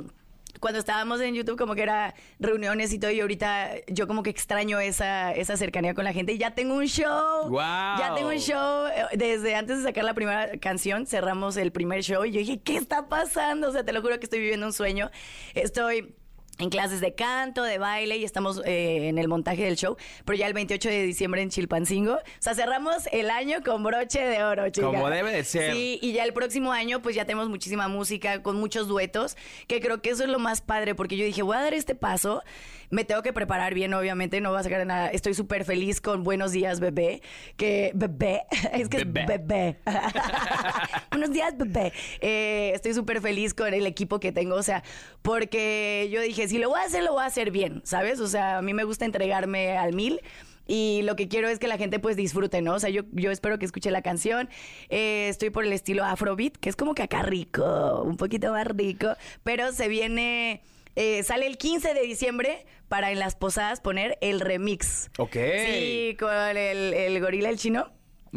cuando estábamos en YouTube como que era reuniones y todo y ahorita yo como que extraño esa, esa cercanía con la gente y ya tengo un show. ¡Guau! Ya tengo un show. eh, Desde antes de sacar la primera canción cerramos el primer show y yo dije, ¿qué está pasando? O sea, te lo juro que estoy viviendo un sueño. Estoy en clases de canto, de baile y estamos eh, en el montaje del show, pero ya el 28 de diciembre en Chilpancingo. O sea, cerramos el año con broche de oro, chica. Como debe de ser. Sí, y ya el próximo año pues ya tenemos muchísima música con muchos duetos, que creo que eso es lo más padre, porque yo dije, voy a dar este paso, me tengo que preparar bien, obviamente, no va a sacar nada. Estoy súper feliz con Buenos Días, bebé, que bebé, es que Bebé. es bebé. Buenos días, bebé. Eh, estoy súper feliz con el equipo que tengo, o sea, porque yo dije, si lo voy a hacer, lo voy a hacer bien, ¿sabes? O sea, a mí me gusta entregarme al mil. Y lo que quiero es que la gente pues disfrute, ¿no? O sea, yo, yo espero que escuche la canción. Eh, estoy por el estilo Afrobeat, que es como que acá rico, un poquito más rico. Pero se viene, eh, sale el 15 de diciembre para en las posadas poner el remix. Ok. Sí, con el, el gorila el chino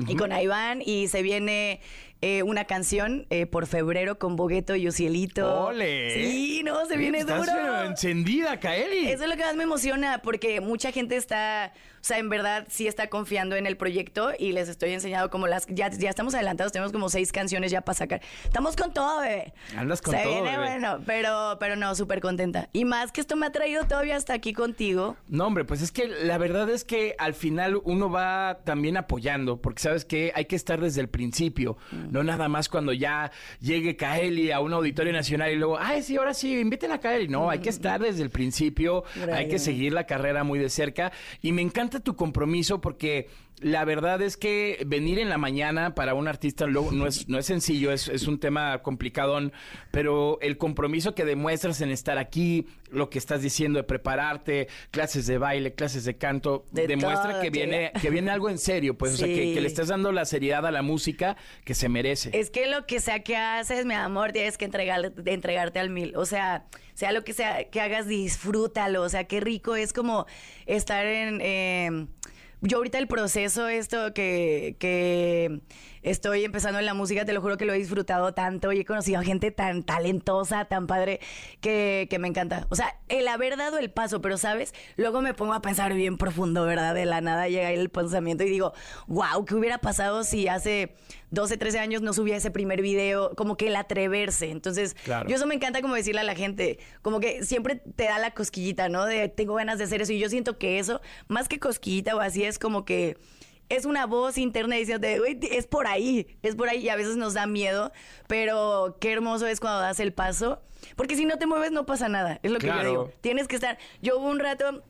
y con Iván y se viene eh, una canción eh, por febrero con Bogueto y Ocielito. ¡Ole! Sí, no, se viene Estás, duro. pero encendida, Kaeli. Eso es lo que más me emociona, porque mucha gente está, o sea, en verdad sí está confiando en el proyecto y les estoy enseñando como las, ya, ya estamos adelantados, tenemos como seis canciones ya para sacar. Estamos con todo, bebé. Andas con Se todo, viene bebé. bueno, pero, pero no, súper contenta. Y más que esto me ha traído todavía hasta aquí contigo. No, hombre, pues es que la verdad es que al final uno va también apoyando, porque sabes que hay que estar desde el principio, Mm. no nada más cuando ya llegue Kaeli a un auditorio nacional y luego, ay, sí, ahora sí, inviten a Kaeli. No, hay que estar desde el principio, hay que seguir la carrera muy de cerca. Y me encanta tu compromiso porque la verdad es que venir en la mañana para un artista luego no es, no es sencillo, es, es un tema complicadón, pero el compromiso que demuestras en estar aquí, lo que estás diciendo de prepararte, clases de baile, clases de canto, De demuestra todo, que viene, que viene algo en serio, pues, o sea, que, le estás dando la seriedad a la música que se merece. Es que lo que sea que haces, mi amor, tienes que entregar, entregarte al mil. O sea, sea lo que sea que hagas, disfrútalo. O sea, qué rico es como estar en... eh, yo ahorita el proceso, esto que, que estoy empezando en la música, te lo juro que lo he disfrutado tanto y he conocido a gente tan talentosa, tan padre, que, que me encanta. O sea, el haber dado el paso, pero sabes, luego me pongo a pensar bien profundo, ¿verdad? De la nada llega el pensamiento y digo, wow, ¿qué hubiera pasado si hace 12, 13 años no subía ese primer video? Como que el atreverse. Entonces, Claro. yo eso me encanta como decirle a la gente, como que siempre te da la cosquillita, ¿no? De tengo ganas de hacer eso. Y yo siento que eso, más que cosquillita o así, es como que es una voz interna diciendo, güey, es por ahí, es por ahí. Y a veces nos da miedo, pero qué hermoso es cuando das el paso. Porque si no te mueves, no pasa nada. Es lo que yo digo. Tienes que estar. Yo hubo un rato,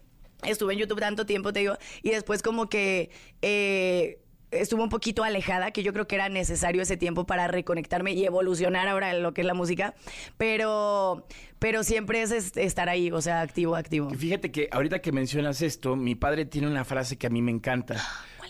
estuve en YouTube tanto tiempo, te digo, y después como que. eh, Estuve un poquito alejada, que yo creo que era necesario ese tiempo para reconectarme y evolucionar ahora en lo que es la música, pero, pero siempre es est- estar ahí, o sea, activo, activo. Fíjate que ahorita que mencionas esto, mi padre tiene una frase que a mí me encanta.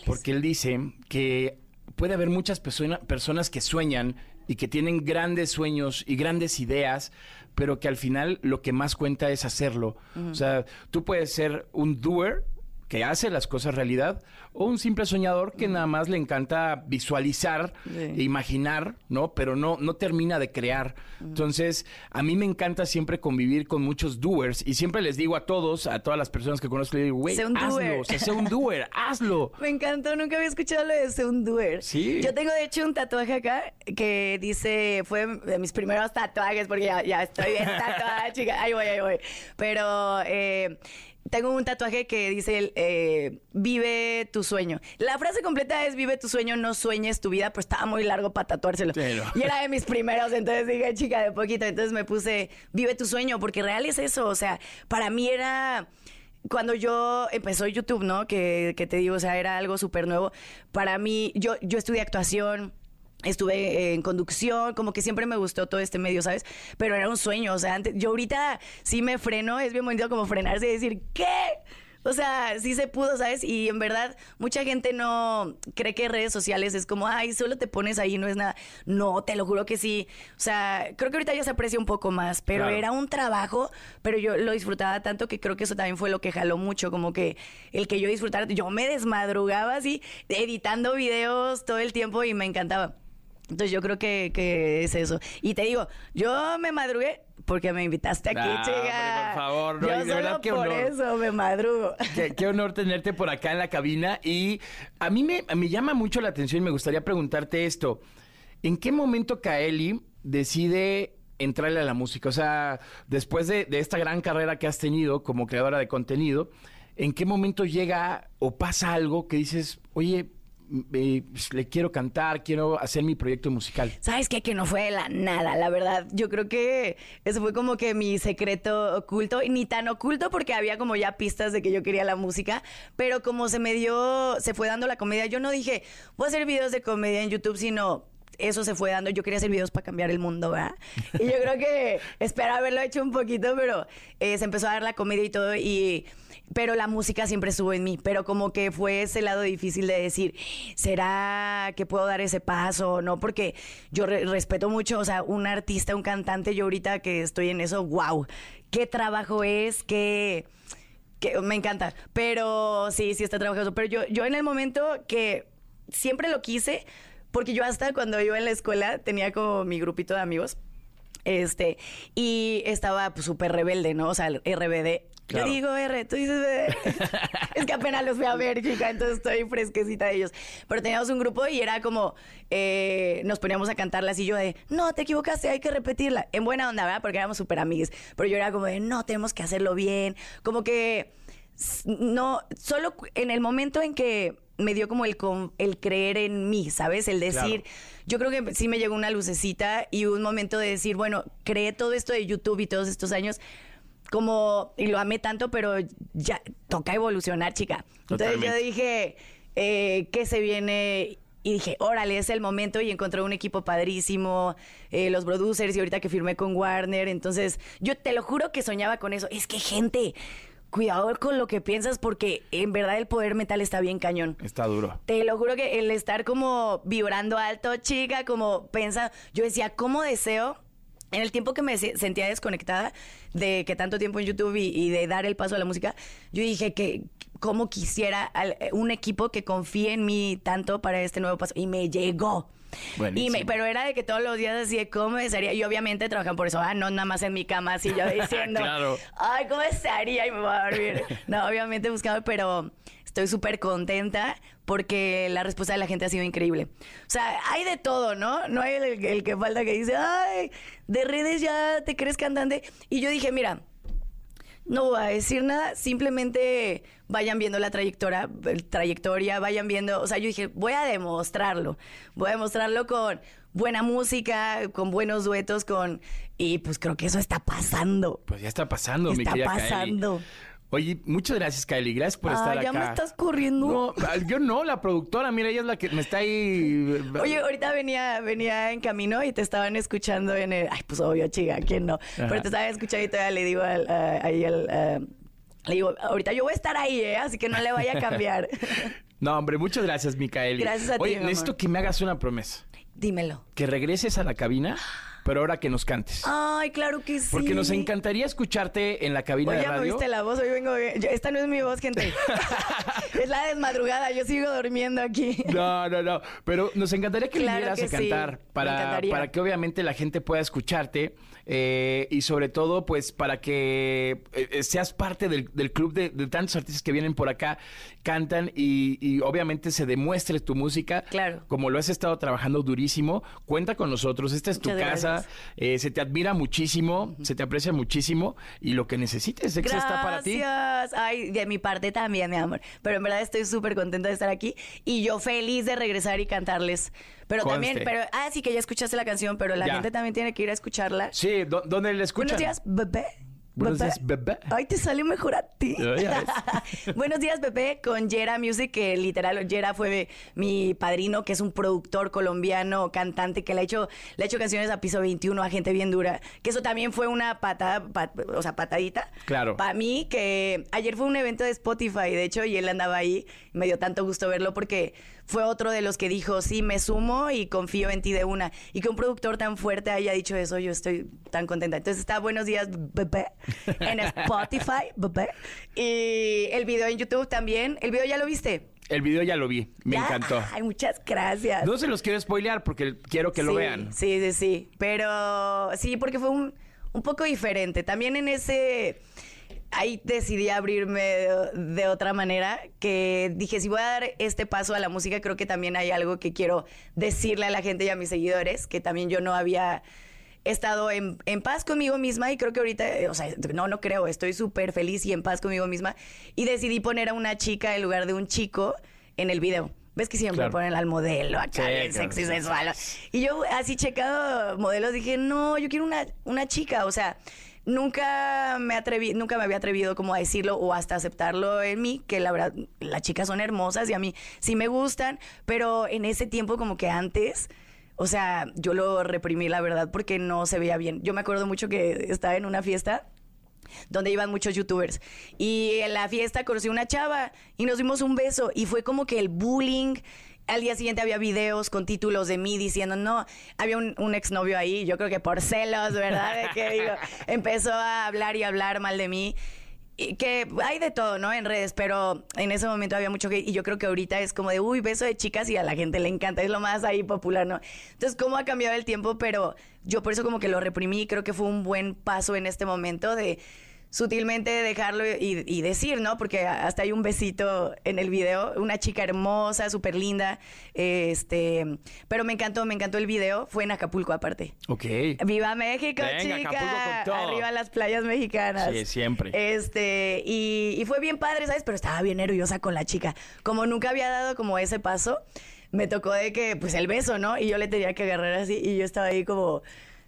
Porque él dice que puede haber muchas persona- personas que sueñan y que tienen grandes sueños y grandes ideas, pero que al final lo que más cuenta es hacerlo. O sea, tú puedes ser un doer que hace las cosas realidad o un simple soñador que nada más le encanta visualizar Sí. e imaginar, ¿no? Pero no, no termina de crear. Entonces, a mí me encanta siempre convivir con muchos doers y siempre les digo a todos, a todas las personas que conozco, les digo, güey, Sé un hazlo, doer". o sea, sé un doer, hazlo. Me encantó, nunca había escuchado lo de ser un doer. Sí. Yo tengo de hecho un tatuaje acá que dice, fue de mis primeros tatuajes, porque ya, ya estoy bien tatuada, chica. Ahí voy, ahí voy. Pero eh, tengo un tatuaje que dice, eh, vive tu sueño. La frase completa es, vive tu sueño, no sueñes tu vida, pero estaba muy largo para tatuárselo. Pero- Y era de mis primeros, entonces dije, chica, de poquito. Entonces me puse, vive tu sueño, porque real es eso. O sea, para mí era cuando yo empezó YouTube, ¿no? Que, que te digo, o sea, era algo súper nuevo. Para mí, yo, yo estudié actuación. Estuve en conducción, como que siempre me gustó todo este medio, ¿sabes? Pero era un sueño, o sea, antes, yo ahorita sí me freno, es bien bonito como frenarse y decir, ¿qué? O sea, sí se pudo, ¿sabes? Y en verdad, mucha gente no cree que redes sociales es como, ay, solo te pones ahí, no es nada. No, te lo juro que sí. O sea, creo que ahorita ya se aprecia un poco más, pero Claro. era un trabajo, pero yo lo disfrutaba tanto que creo que eso también fue lo que jaló mucho, como que el que yo disfrutara, yo me desmadrugaba así, editando videos todo el tiempo y me encantaba. Entonces yo creo que, que es eso. Y te digo, yo me madrugué porque me invitaste aquí, Ah, chica. hombre, por favor, no, yo de solo verdad, qué por honor. eso me madrugo. Qué, qué honor tenerte por acá en la cabina. Y a mí me, me llama mucho la atención y me gustaría preguntarte esto. ¿En qué momento Kaeli decide entrarle a la música? O sea, después de, de esta gran carrera que has tenido como creadora de contenido, ¿en qué momento llega o pasa algo que dices, oye, pues, le quiero cantar, quiero hacer mi proyecto musical? ¿Sabes qué? Que no fue de la nada, la verdad. Yo creo que eso fue como que mi secreto oculto, y ni tan oculto porque había como ya pistas de que yo quería la música, pero como se me dio, se fue dando la comedia, yo no dije, voy a hacer videos de comedia en YouTube, sino eso se fue dando. Yo quería hacer videos para cambiar el mundo, ¿verdad? Y yo creo que espero haberlo hecho un poquito, pero eh, se empezó a dar la comedia y todo, y pero la música siempre estuvo en mí, pero como que fue ese lado difícil de decir, ¿será que puedo dar ese paso o no? Porque yo re- respeto mucho, o sea, un artista, un cantante, yo ahorita que estoy en eso, wow, qué trabajo es, qué... Que me encanta, pero sí, sí está trabajoso. Pero yo, yo en el momento que siempre lo quise, porque yo hasta cuando iba en la escuela tenía como mi grupito de amigos, este, y estaba pues, súper rebelde, ¿no? O sea, el RBD. Claro. Yo digo R, tú dices es que apenas los fui a ver, chica, entonces estoy fresquecita de ellos. Pero teníamos un grupo y era como, eh, nos poníamos a cantarla así yo de, no, te equivocaste, hay que repetirla. En buena onda, ¿verdad? Porque éramos súper amigues. Pero yo era como de, no, tenemos que hacerlo bien. Como que, no, solo en el momento en que me dio como el, el creer en mí, ¿sabes? El decir, yo creo que sí me llegó una lucecita y un momento de decir, bueno, creé todo esto de YouTube y todos estos años como, y lo amé tanto, pero ya toca evolucionar, chica. Entonces yo dije, eh, qué se viene. Y dije, órale, es el momento y encontré un equipo padrísimo, eh, los producers y ahorita que firmé con Warner. Entonces, yo te lo juro que soñaba con eso. Es que gente, cuidado con lo que piensas porque en verdad el poder mental está bien cañón. Está duro. Te lo juro que el estar como vibrando alto, chica, como pensa, yo decía, ¿cómo deseo? En el tiempo que me se- sentía desconectada de que tanto tiempo en YouTube y, y de dar el paso a la música, yo dije que cómo quisiera al- un equipo que confíe en mí tanto para este nuevo paso. Y me llegó. Buenísimo. Y me- pero era de que todos los días así de cómo estaría. Y obviamente trabajan por eso. Ah, no, nada más en mi cama, así yo diciendo. Claro. Ay, ¿cómo estaría? Y me voy a dormir. No, obviamente buscando, pero estoy súper contenta porque la respuesta de la gente ha sido increíble. O sea, hay de todo, ¿no? No hay el, el que falta que dice, ay, de redes ya te crees cantante. Y yo dije, mira, no voy a decir nada, simplemente vayan viendo la trayectoria, trayectoria, vayan viendo, o sea, yo dije, voy a demostrarlo, voy a demostrarlo con buena música, con buenos duetos, con y pues creo que eso está pasando. Pues ya está pasando, mi Está querida Kylie. pasando. Oye, muchas gracias, Kylie. Gracias por Ah, estar ya acá. me estás corriendo. No, yo no, la productora, mira, ella es la que me está ahí. Oye, ahorita venía, venía en camino y te estaban escuchando en el. Ay, pues obvio, chica, ¿quién no? Pero te estaban escuchando y todavía le digo al, ahí al. a- le digo, ahorita yo voy a estar ahí, ¿eh? Así que no le vaya a cambiar. No, hombre, muchas gracias, Micaeli. Gracias a ti, Oye, amor. necesito que me hagas una promesa. Dímelo. Que regreses a la cabina, pero ahora que nos cantes. Ay, claro que sí. Porque nos encantaría escucharte en la cabina Oye, de ya me radio. viste la voz, hoy vengo bien. Yo- esta no es mi voz, gente. es la desmadrugada, yo sigo durmiendo aquí. No, no, no. Pero nos encantaría que Claro vinieras que a cantar para, para que obviamente la gente pueda escucharte eh, y sobre todo pues para que eh, seas parte del, del club de, de tantos artistas que vienen por acá, cantan y, y obviamente se demuestre tu música. Claro. Como lo has estado trabajando durísimo, cuenta con nosotros. Esta es tu casa. eh, se te admira muchísimo, se te aprecia muchísimo y lo que necesites, Exa está para ti. Gracias. Ay, de mi parte también, mi amor. Pero en verdad estoy súper contenta de estar aquí y yo feliz de regresar y cantarles. Pero Conste. también, pero, ah, sí que ya escuchaste la canción, pero la Ya. gente también tiene que ir a escucharla. Sí, ¿dó- ¿dónde le escuchan? Buenos días, bebé. Buenos días, bebé. Ay, te sale mejor a ti. Buenos días, Pepe, con Yera Music, que literal, Yera fue mi padrino, que es un productor colombiano, cantante, que le ha hecho, le ha hecho canciones a piso 21, a gente bien dura. Que eso también fue una patada, pa- o sea, patadita. Claro. Para mí, que ayer fue un evento de Spotify, de hecho, y él andaba ahí. Me dio tanto gusto verlo porque fue otro de los que dijo, sí, me sumo y confío en ti de una. Y que un productor tan fuerte haya dicho eso, yo estoy tan contenta. Entonces está Buenos Días, bebé, en Spotify, bebé. Y el video en YouTube también. ¿El video ya lo viste? El video ya lo vi, me ¿Ya? encantó. Ay, muchas gracias. No se los quiero spoilear porque quiero que lo vean. Sí, sí, sí. Pero sí, porque fue un, un poco diferente. También en ese. Ahí decidí abrirme de, de otra manera, que dije, si voy a dar este paso a la música, creo que también hay algo que quiero decirle a la gente y a mis seguidores, que también yo no había estado en, en paz conmigo misma y creo que ahorita, o sea, no, no creo, estoy súper feliz y en paz conmigo misma y decidí poner a una chica en lugar de un chico en el video. ¿Ves que siempre Claro. ponen al modelo acá, Sí, claro. sexy, sensual? Y yo así checado modelos dije, no, yo quiero una, una chica, o sea, nunca me atreví, nunca me había atrevido como a decirlo o hasta aceptarlo en mí, que la verdad, las chicas son hermosas y a mí sí me gustan, pero en ese tiempo como que antes... O sea, yo lo reprimí, la verdad, porque no se veía bien. Yo me acuerdo mucho que estaba en una fiesta donde iban muchos youtubers. Y en la fiesta conocí una chava y nos dimos un beso y fue como que el bullying. Al día siguiente había videos con títulos de mí diciendo, no, había un, un exnovio ahí, yo creo que por celos, ¿verdad? De que digo, empezó a hablar y hablar mal de mí. Y que hay de todo, ¿no? En redes, pero en ese momento había mucho que... Y yo creo que ahorita es como de, uy, beso de chicas y a la gente le encanta, es lo más ahí popular, ¿no? Entonces, ¿cómo ha cambiado el tiempo? Pero yo por eso como que lo reprimí y creo que fue un buen paso en este momento de sutilmente dejarlo y, y decir, ¿no? Porque hasta hay un besito en el video, una chica hermosa, súper linda, este, pero me encantó, me encantó el video, fue en Acapulco aparte. Ok. ¡Viva México, Venga, chica! Acapulco con todo. Arriba las playas mexicanas. Sí, siempre. Este, y, y fue bien padre, ¿sabes? Pero estaba bien nerviosa con la chica. Como nunca había dado como ese paso, me tocó de que, pues el beso, ¿no? Y yo le tenía que agarrar así y yo estaba ahí como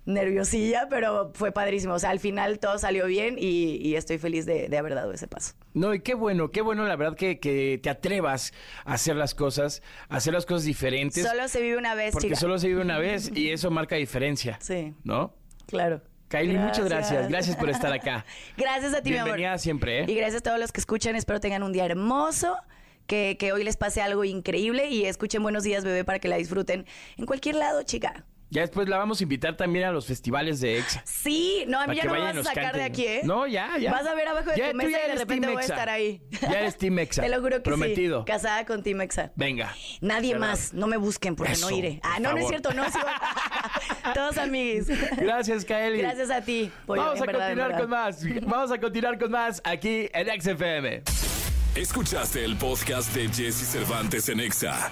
nerviosilla, pero fue padrísimo. O sea, al final todo salió bien y, y estoy feliz de, de haber dado ese paso. No, y qué bueno, qué bueno la verdad que, que te atrevas a hacer las cosas, a hacer las cosas diferentes. Solo se vive una vez, porque chica. solo se vive una vez y eso marca diferencia. Sí. ¿No? Claro. Kylie, muchas gracias. Gracias por estar acá. Gracias a ti, mi amor. Bienvenida siempre, ¿eh? Y gracias a todos los que escuchan. Espero tengan un día hermoso. Que, que hoy les pase algo increíble y escuchen Buenos Días, bebé, para que la disfruten en cualquier lado, chica. Ya después la vamos a invitar también a los festivales de EXA. Sí, no, a mí ya no me vas a sacar de aquí, ¿eh? No, ya, ya. Vas a ver abajo de Ya, tu mesa ya y de repente voy a Exa. estar ahí. Ya eres Team Exa. Te lo juro que Prometido. sí. Casada con Team Exa. Venga. Nadie más, no me busquen porque Eso, no iré. Ah, no, no es cierto, no. sí va- Todos amiguis. Gracias, Kaeli. Gracias a ti. pollo, Vamos a verdad, continuar con más. Vamos a continuar con más aquí en XFM. Escuchaste el podcast de Jesse Cervantes en Exa.